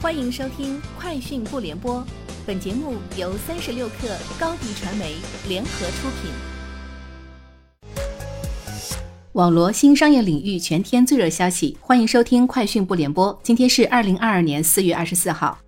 欢迎收听《快讯不联播》，本节目由三十六克高低传媒联合出品。网罗新商业领域全天最热消息，欢迎收听《快讯不联播》。今天是二零二二年四月二十四号。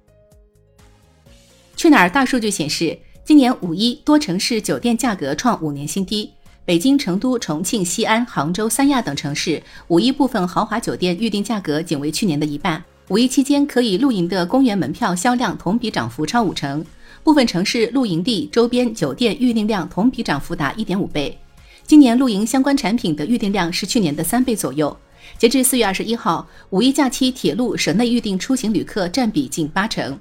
去哪儿大数据显示，今年五一多城市酒店价格创五年新低。北京、成都、重庆、西安、杭州、三亚等城市五一部分豪华酒店预订价格仅为去年的一半。五一期间可以露营的公园门票销量同比涨幅超五成，部分城市露营地周边酒店预订量同比涨幅达一点五倍。今年露营相关产品的预订量是去年的三倍左右。截至四月二十一号，五一假期铁路省内预订出行旅客占比近八成。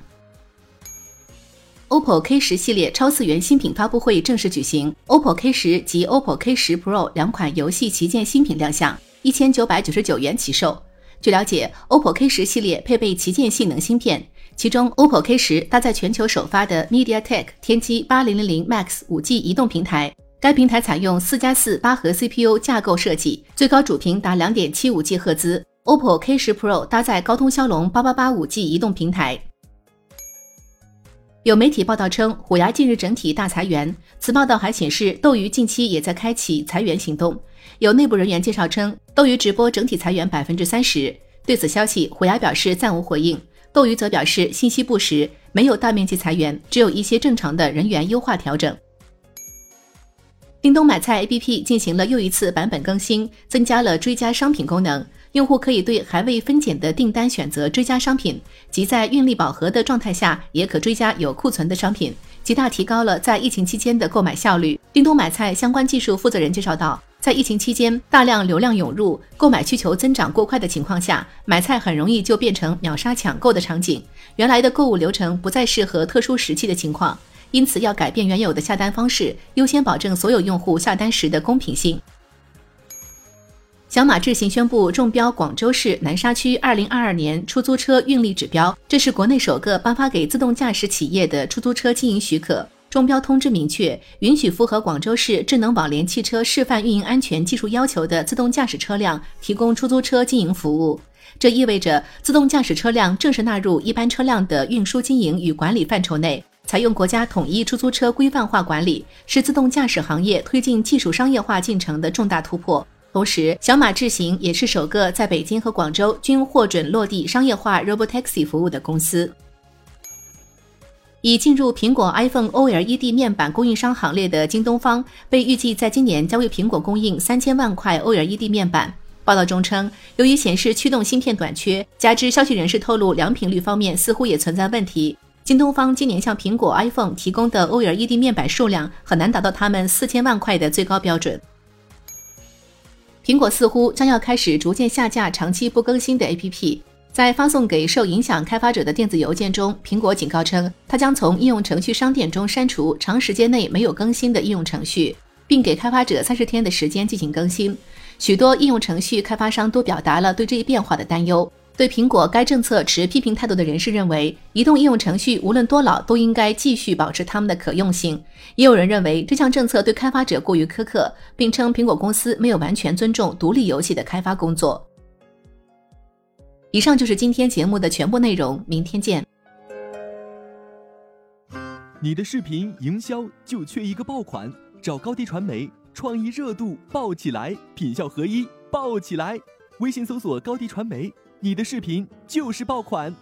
OPPO K 十系列超次元新品发布会正式举行，OPPO K 十及 OPPO K 十 Pro 两款游戏旗舰新品亮相，一千九百九十九元起售。据了解，OPPO K 十系列配备旗舰性能芯片，其中 OPPO K 十搭载全球首发的 MediaTek 天玑八零零零 Max 五 G 移动平台，该平台采用四加四八核 CPU 架构设计，最高主频达两点七五 G 赫兹。OPPO K 十 Pro 搭载高通骁龙八八八五 G 移动平台。有媒体报道称，虎牙近日整体大裁员。此报道还显示，斗鱼近期也在开启裁员行动。有内部人员介绍称，斗鱼直播整体裁员百分之三十。对此消息，虎牙表示暂无回应，斗鱼则表示信息不实，没有大面积裁员，只有一些正常的人员优化调整。叮咚买菜 APP 进行了又一次版本更新，增加了追加商品功能，用户可以对还未分拣的订单选择追加商品，即在运力饱和的状态下，也可追加有库存的商品，极大提高了在疫情期间的购买效率。叮咚买菜相关技术负责人介绍道。在疫情期间，大量流量涌入，购买需求增长过快的情况下，买菜很容易就变成秒杀抢购的场景。原来的购物流程不再适合特殊时期的情况，因此要改变原有的下单方式，优先保证所有用户下单时的公平性。小马智行宣布中标广州市南沙区二零二二年出租车运力指标，这是国内首个颁发给自动驾驶企业的出租车经营许可。中标通知明确，允许符合广州市智能网联汽车示范运营安全技术要求的自动驾驶车辆提供出租车经营服务。这意味着自动驾驶车辆正式纳入一般车辆的运输经营与管理范畴内，采用国家统一出租车规范化管理，是自动驾驶行业推进技术商业化进程的重大突破。同时，小马智行也是首个在北京和广州均获准落地商业化 Robotaxi 服务的公司。已进入苹果 iPhone OLED 面板供应商行列的京东方，被预计在今年将为苹果供应三千万块 OLED 面板。报道中称，由于显示驱动芯片短缺，加之消息人士透露良品率方面似乎也存在问题，京东方今年向苹果 iPhone 提供的 OLED 面板数量很难达到他们四千万块的最高标准。苹果似乎将要开始逐渐下架长期不更新的 APP。在发送给受影响开发者的电子邮件中，苹果警告称，它将从应用程序商店中删除长时间内没有更新的应用程序，并给开发者三十天的时间进行更新。许多应用程序开发商都表达了对这一变化的担忧。对苹果该政策持批评态度的人士认为，移动应用程序无论多老都应该继续保持它们的可用性。也有人认为这项政策对开发者过于苛刻，并称苹果公司没有完全尊重独立游戏的开发工作。以上就是今天节目的全部内容，明天见。你的视频营销就缺一个爆款，找高低传媒，创意热度爆起来，品效合一爆起来。微信搜索高低传媒，你的视频就是爆款。